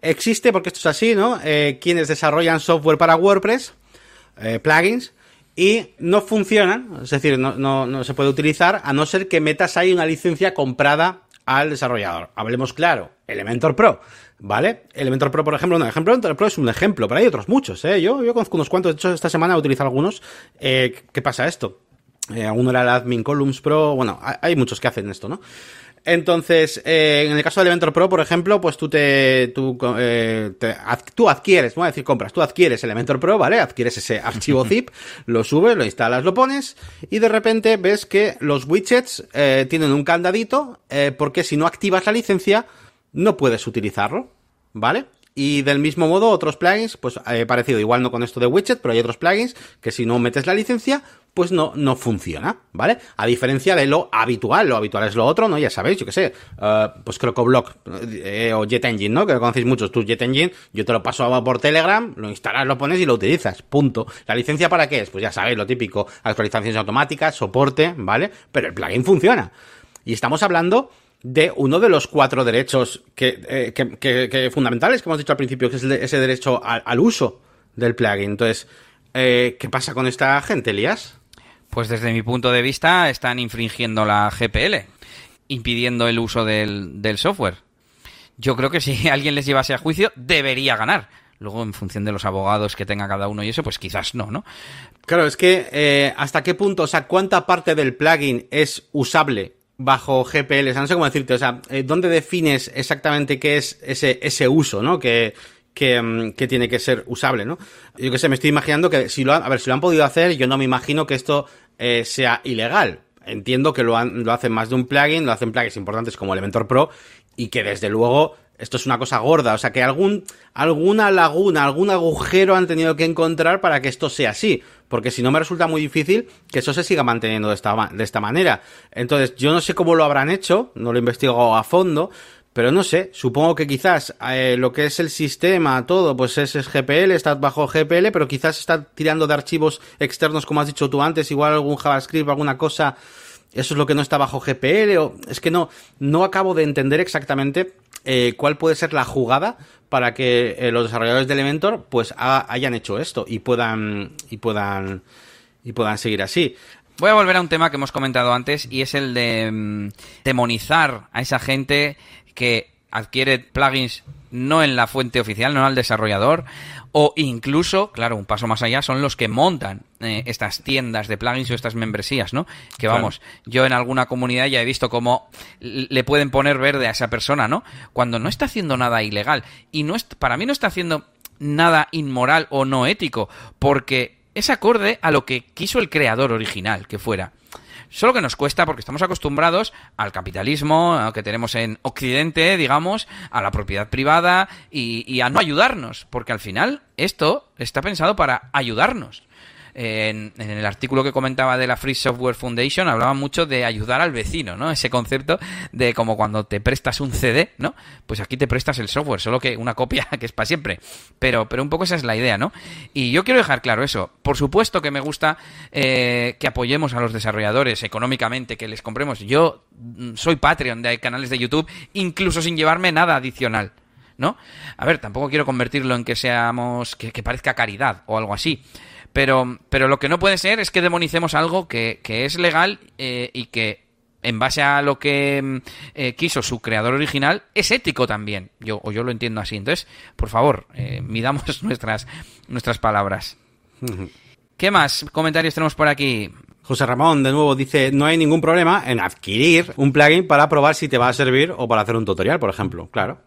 existe, porque esto es así, ¿no? quienes desarrollan software para WordPress, plugins, y no funcionan, es decir, no, no, no, se puede utilizar a no ser que metas ahí una licencia comprada al desarrollador. Hablemos claro, Elementor Pro, ¿vale? Elementor Pro, por ejemplo, no, ejemplo, Elementor Pro es un ejemplo, pero hay otros muchos, ¿eh? Yo, yo conozco unos cuantos, de hecho, esta semana he utilizado algunos. Eh, ¿Qué pasa esto? Eh, uno era el Admin Columns Pro, bueno, hay muchos que hacen esto, ¿no? Entonces, eh, en el caso de Elementor Pro, por ejemplo, pues tú te, tú, eh, tú adquieres, voy a decir compras, tú adquieres Elementor Pro, ¿vale? Adquieres ese archivo [laughs] zip, lo subes, lo instalas, lo pones, y de repente ves que los widgets eh, tienen un candadito, porque si no activas la licencia, no puedes utilizarlo, ¿vale? Y del mismo modo, otros plugins, pues he eh, parecido, igual no con esto de widget, pero hay otros plugins que si no metes la licencia, pues no, no funciona, ¿vale? A diferencia de lo habitual, lo habitual es lo otro, ¿no? Ya sabéis, yo qué sé, uh, pues CrocoBlock eh, o JetEngine, ¿no? Que lo conocéis muchos, tú JetEngine, yo te lo paso por Telegram, lo instalas, lo pones y lo utilizas, punto. ¿La licencia para qué es? Pues ya sabéis, lo típico, actualizaciones automáticas, soporte, ¿vale? Pero el plugin funciona. Y estamos hablando de uno de los cuatro derechos que, eh, que, fundamentales que hemos dicho al principio, que es ese derecho al, uso del plugin. Entonces, eh, ¿qué pasa con esta gente, Elías? Pues desde mi punto de vista están infringiendo la GPL, impidiendo el uso del, software. Yo creo que si [laughs] alguien les llevase a juicio, debería ganar. Luego, en función de los abogados que tenga cada uno y eso, pues quizás no, ¿no? Claro, es que eh, hasta qué punto, o sea, cuánta parte del plugin es usable bajo GPL, o sea, no sé cómo decirte, o sea, eh, ¿dónde defines exactamente qué es ese, ese uso, ¿no? Que, que, mm, tiene que ser usable, ¿no? Yo que sé, me estoy imaginando que si lo han, a ver, si lo han podido hacer, yo no me imagino que esto eh, sea ilegal. Entiendo que lo, han, lo hacen más de un plugin, lo hacen plugins importantes como Elementor Pro y que desde luego esto es una cosa gorda, o sea que algún, alguna laguna, algún agujero han tenido que encontrar para que esto sea así, porque si no me resulta muy difícil que eso se siga manteniendo de esta, de esta manera. Entonces, yo no sé cómo lo habrán hecho, no lo he investigado a fondo, pero no sé, supongo que quizás eh, lo que es el sistema, todo, pues es, es, GPL, está bajo GPL, pero quizás está tirando de archivos externos, como has dicho tú antes, igual algún JavaScript, alguna cosa, eso es lo que no está bajo GPL, o es que no, no acabo de entender exactamente eh, cuál puede ser la jugada para que eh, los desarrolladores de Elementor pues hayan hecho esto y puedan y puedan y puedan seguir así. Voy a volver a un tema que hemos comentado antes y es el de mm, demonizar a esa gente que adquiere plugins no en la fuente oficial, no al desarrollador, o incluso, claro, un paso más allá, son los que montan eh, estas tiendas de plugins o estas membresías, ¿no? Que vamos, yo en alguna comunidad ya he visto cómo le pueden poner verde a esa persona, ¿no? Cuando no está haciendo nada ilegal. Y no es, para mí no está haciendo nada inmoral o no ético, porque es acorde a lo que quiso el creador original que fuera. Solo que nos cuesta porque estamos acostumbrados al capitalismo que tenemos en Occidente, digamos, a la propiedad privada y, y a no ayudarnos, porque al final esto está pensado para ayudarnos en, el artículo que comentaba de la Free Software Foundation hablaba mucho de ayudar al vecino, ¿no? Ese concepto de como cuando te prestas un CD, ¿no? Pues aquí te prestas el software, solo que una copia [laughs] que es para siempre. Pero, pero un poco esa es la idea, ¿no? Y yo quiero dejar claro eso. Por supuesto que me gusta eh, que apoyemos a los desarrolladores económicamente, que les compremos. Yo mm, soy Patreon de canales de YouTube, incluso sin llevarme nada adicional. ¿no? A ver, tampoco quiero convertirlo en que seamos, que, parezca caridad o algo así. Pero, pero lo que no puede ser es que demonicemos algo que, es legal eh, y que en base a lo que mm, eh, quiso su creador original, es ético también. Yo, o yo lo entiendo así. Entonces, por favor, eh, [laughs] midamos nuestras, nuestras palabras. ¿Qué más comentarios tenemos por aquí? José Ramón, de nuevo, dice, no hay ningún problema en adquirir un plugin para probar si te va a servir o para hacer un tutorial, por ejemplo. Claro.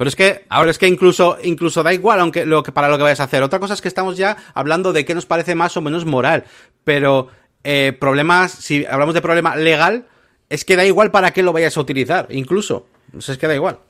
Pero es que, ahora es que incluso, incluso da igual, aunque lo que para lo que vayas a hacer. Otra cosa es que estamos ya hablando de qué nos parece más o menos moral. Pero eh, problemas, si hablamos de problema legal, es que da igual para qué lo vayas a utilizar, incluso. es que da igual.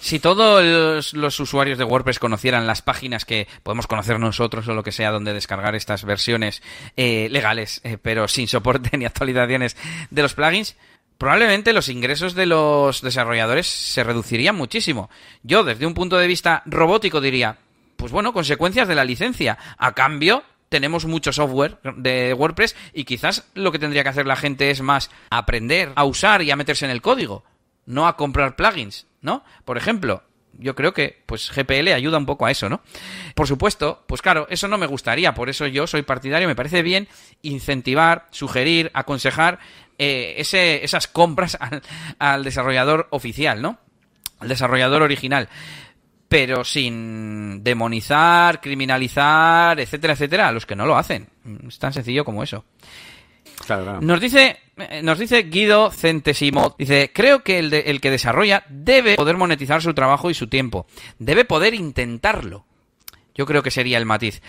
Si todos los, usuarios de WordPress conocieran las páginas que podemos conocer nosotros o lo que sea donde descargar estas versiones eh, legales, eh, pero sin soporte [laughs] ni actualizaciones de los plugins, probablemente los ingresos de los desarrolladores se reducirían muchísimo. Yo, desde un punto de vista robótico, diría, pues bueno, consecuencias de la licencia. A cambio, tenemos mucho software de WordPress y quizás lo que tendría que hacer la gente es más aprender a usar y a meterse en el código, no a comprar plugins, ¿no? Por ejemplo, yo creo que pues GPL ayuda un poco a eso, ¿no? Por supuesto, pues claro, eso no me gustaría, por eso yo soy partidario, me parece bien incentivar, sugerir, aconsejar eh, ese, esas compras [laughs] al, desarrollador oficial, ¿no? Al desarrollador original pero sin demonizar, criminalizar, etcétera, etcétera, a los que no lo hacen. Es tan sencillo como eso. Nos dice, nos dice Guido Centesimo, dice, creo que el, el que desarrolla debe poder monetizar su trabajo y su tiempo. Debe poder intentarlo. Yo creo que sería el matiz.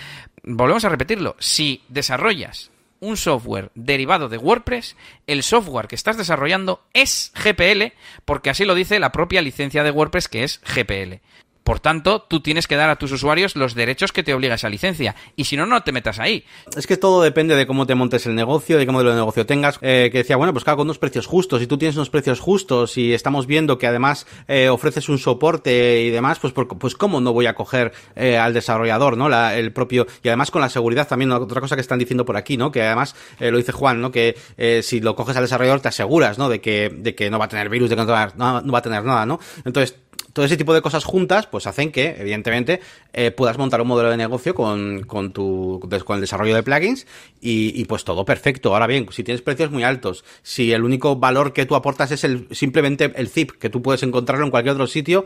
Volvemos a repetirlo. Si desarrollas un software derivado de WordPress, el software que estás desarrollando es GPL, porque así lo dice la propia licencia de WordPress que es GPL. Por tanto, tú tienes que dar a tus usuarios los derechos que te obliga esa licencia. Y si no, no te metas ahí. Es que todo depende de cómo te montes el negocio, de qué modelo de negocio tengas. Eh, que decía, bueno, pues claro, con unos precios justos. Si tú tienes unos precios justos y estamos viendo que además eh, ofreces un soporte y demás, pues, pues cómo no voy a coger eh, al desarrollador, ¿no? La, el propio. Y además con la seguridad también, otra cosa que están diciendo por aquí, ¿no? Que además lo dice Juan, ¿no? Que si lo coges al desarrollador te aseguras, ¿no? De que, de que no va a tener virus, de que no va, no va a tener nada, ¿no? Entonces, todo ese tipo de cosas juntas, pues hacen que, evidentemente, eh, puedas montar un modelo de negocio con, con, tu, con el desarrollo de plugins y, y, pues todo perfecto. Ahora bien, si tienes precios muy altos, si el único valor que tú aportas es el, simplemente el zip, que tú puedes encontrarlo en cualquier otro sitio,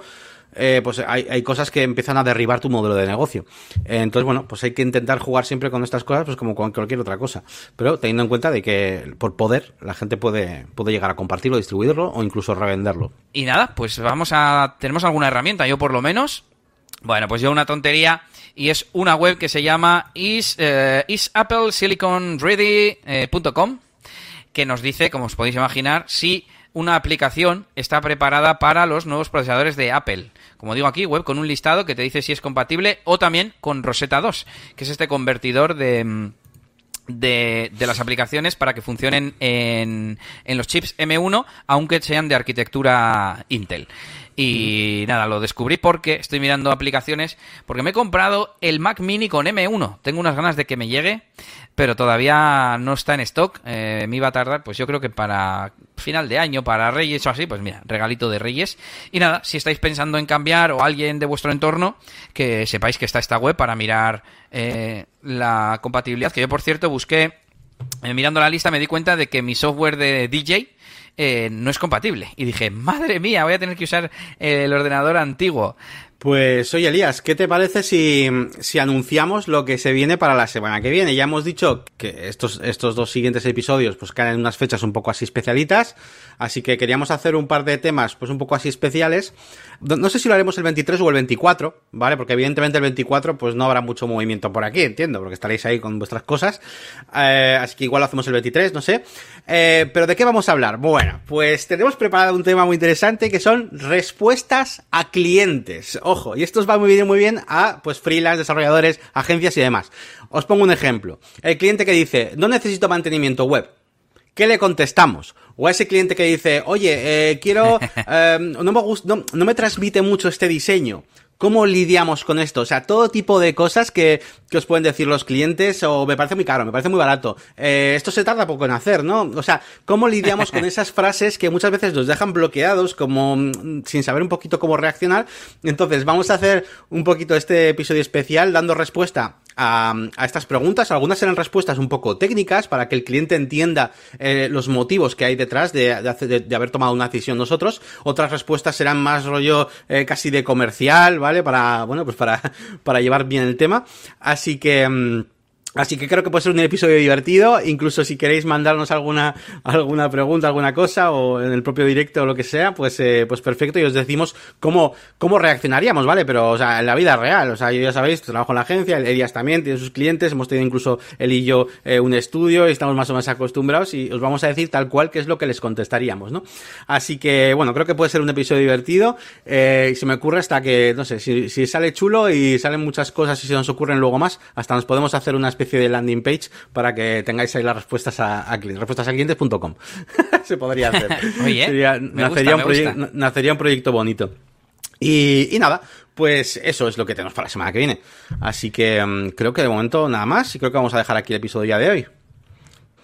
eh, pues hay, hay, cosas que empiezan a derribar tu modelo de negocio. entonces, bueno, pues hay que intentar jugar siempre con estas cosas, pues como con cualquier otra cosa. Pero teniendo en cuenta de que por poder la gente puede, puede llegar a compartirlo, distribuirlo o incluso revenderlo. Y nada, pues vamos a... ¿Tenemos alguna herramienta? Yo por lo menos... Bueno, pues yo una tontería y es una web que se llama is, eh, isappleSiliconReady.com que nos dice, como os podéis imaginar, si una aplicación está preparada para los nuevos procesadores de Apple como digo aquí, web con un listado que te dice si es compatible o también con Rosetta 2, que es este convertidor de, de, las aplicaciones para que funcionen en, en los chips M1, aunque sean de arquitectura Intel. Y nada, lo descubrí porque estoy mirando aplicaciones, porque me he comprado el Mac Mini con M1. Tengo unas ganas de que me llegue, pero todavía no está en stock. Eh, me iba a tardar, pues yo creo que para final de año, para Reyes o así, pues mira, regalito de Reyes. Y nada, si estáis pensando en cambiar o alguien de vuestro entorno, que sepáis que está esta web para mirar eh, la compatibilidad. Que yo, por cierto, busqué, eh, mirando la lista, me di cuenta de que mi software de DJ eh, no es compatible. Y dije, madre mía, voy a tener que usar el ordenador antiguo. Pues oye Elías, ¿qué te parece si, si, anunciamos lo que se viene para la semana que viene? Ya hemos dicho que estos, estos dos siguientes episodios pues caen en unas fechas un poco así especialitas, así que queríamos hacer un par de temas pues un poco así especiales. No sé si lo haremos el 23 o el 24, ¿vale? Porque evidentemente el 24 pues no habrá mucho movimiento por aquí, entiendo, porque estaréis ahí con vuestras cosas. Eh, así que igual lo hacemos el 23, no sé. Eh, pero ¿de qué vamos a hablar? Bueno, pues tenemos preparado un tema muy interesante que son respuestas a clientes ojo, y esto os va muy bien, muy bien a pues freelance, desarrolladores, agencias y demás. Os pongo un ejemplo. El cliente que dice, no necesito mantenimiento web. ¿Qué le contestamos? O a ese cliente que dice, oye, eh, quiero, [laughs] eh, no, me no, no me transmite mucho este diseño. ¿Cómo lidiamos con esto? O sea, todo tipo de cosas que, que os pueden decir los clientes o me parece muy caro, me parece muy barato. Eh, esto se tarda poco en hacer, ¿no? O sea, ¿cómo lidiamos con [laughs] esas frases que muchas veces nos dejan bloqueados como mm, sin saber un poquito cómo reaccionar? Entonces, vamos a hacer un poquito este episodio especial dando respuesta a, a, estas preguntas. Algunas serán respuestas un poco técnicas para que el cliente entienda eh, los motivos que hay detrás de, de, de, haber tomado una decisión nosotros. Otras respuestas serán más rollo eh, casi de comercial, ¿vale? Para, bueno, pues para, [laughs] para llevar bien el tema. Así que... Así que creo que puede ser un episodio divertido, incluso si queréis mandarnos alguna, alguna pregunta, alguna cosa, o en el propio directo o lo que sea, pues, eh, pues perfecto, y os decimos cómo, cómo reaccionaríamos, ¿vale? Pero, o sea, en la vida real, o sea, ya sabéis, trabajo en la agencia, Elías también tiene sus clientes, hemos tenido incluso él y yo eh, un estudio, y estamos más o menos acostumbrados, y os vamos a decir tal cual qué es lo que les contestaríamos, ¿no? Así que, bueno, creo que puede ser un episodio divertido, eh, se me ocurre hasta que, no sé, si, si sale chulo y salen muchas cosas y se nos ocurren luego más, hasta nos podemos hacer una especie de landing page para que tengáis ahí las respuestas a, a clientes, [laughs] Se podría hacer. [laughs] Oye, nacería, un nacería un proyecto bonito. Y, y, nada, pues eso es lo que tenemos para la semana que viene. Así que um, creo que de momento nada más y creo que vamos a dejar aquí el episodio ya de hoy.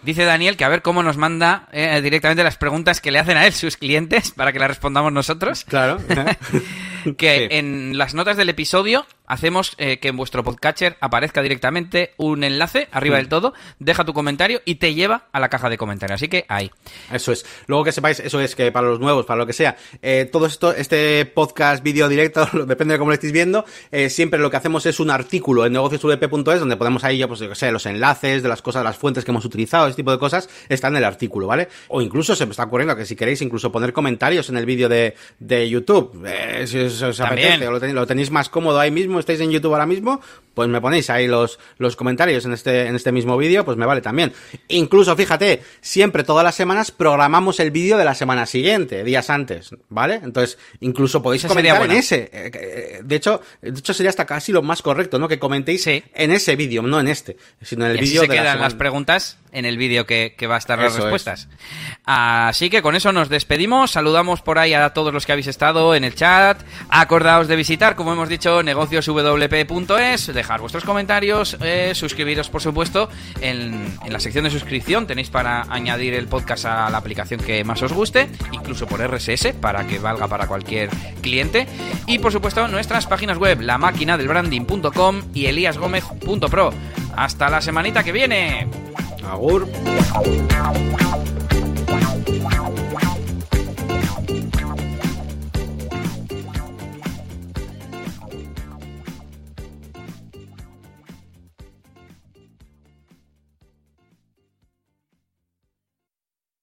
Dice Daniel que a ver cómo nos manda eh, directamente las preguntas que le hacen a él sus clientes para que las respondamos nosotros. Claro. [laughs] que sí. en las notas del episodio hacemos eh, que en vuestro podcatcher aparezca directamente un enlace arriba del todo, deja tu comentario y te lleva a la caja de comentarios. Así que ahí. Eso es. Luego que sepáis, eso es que para los nuevos, para lo que sea, eh, todo esto, este podcast, vídeo directo, [laughs] depende de cómo lo estéis viendo, eh, siempre lo que hacemos es un artículo en negociosvp.es donde podemos ahí, ya, pues, yo que sé, los enlaces de las cosas, las fuentes que hemos utilizado, este tipo de cosas, están en el artículo, ¿vale? O incluso se me está ocurriendo que si queréis incluso poner comentarios en el vídeo de, de YouTube, si os, os apetece, o lo, ten, lo tenéis más cómodo ahí mismo, estáis en YouTube ahora mismo, pues me ponéis ahí los, los comentarios en este, en este mismo vídeo, pues me vale también. Incluso, fíjate, siempre todas las semanas programamos el vídeo de la semana siguiente, días antes, ¿vale? Entonces, incluso podéis comentar en ese. Eh, eh, de hecho, de hecho sería hasta casi lo más correcto, ¿no? Que comentéis en ese vídeo, no en este, sino en el vídeo de quedan las preguntas en el vídeo que, va a estar las respuestas. Así que con eso nos despedimos. Saludamos por ahí a todos los que habéis estado en el chat. Acordaos de visitar, como hemos dicho, negocioswp.es, dejar vuestros comentarios, eh, suscribiros, por supuesto, en, en, la sección de suscripción. Tenéis para añadir el podcast a la aplicación que más os guste, incluso por RSS, para que valga para cualquier cliente. Y por supuesto, nuestras páginas web, la máquina del branding.com y eliasgomez.pro. Hasta la semanita que viene. Agur.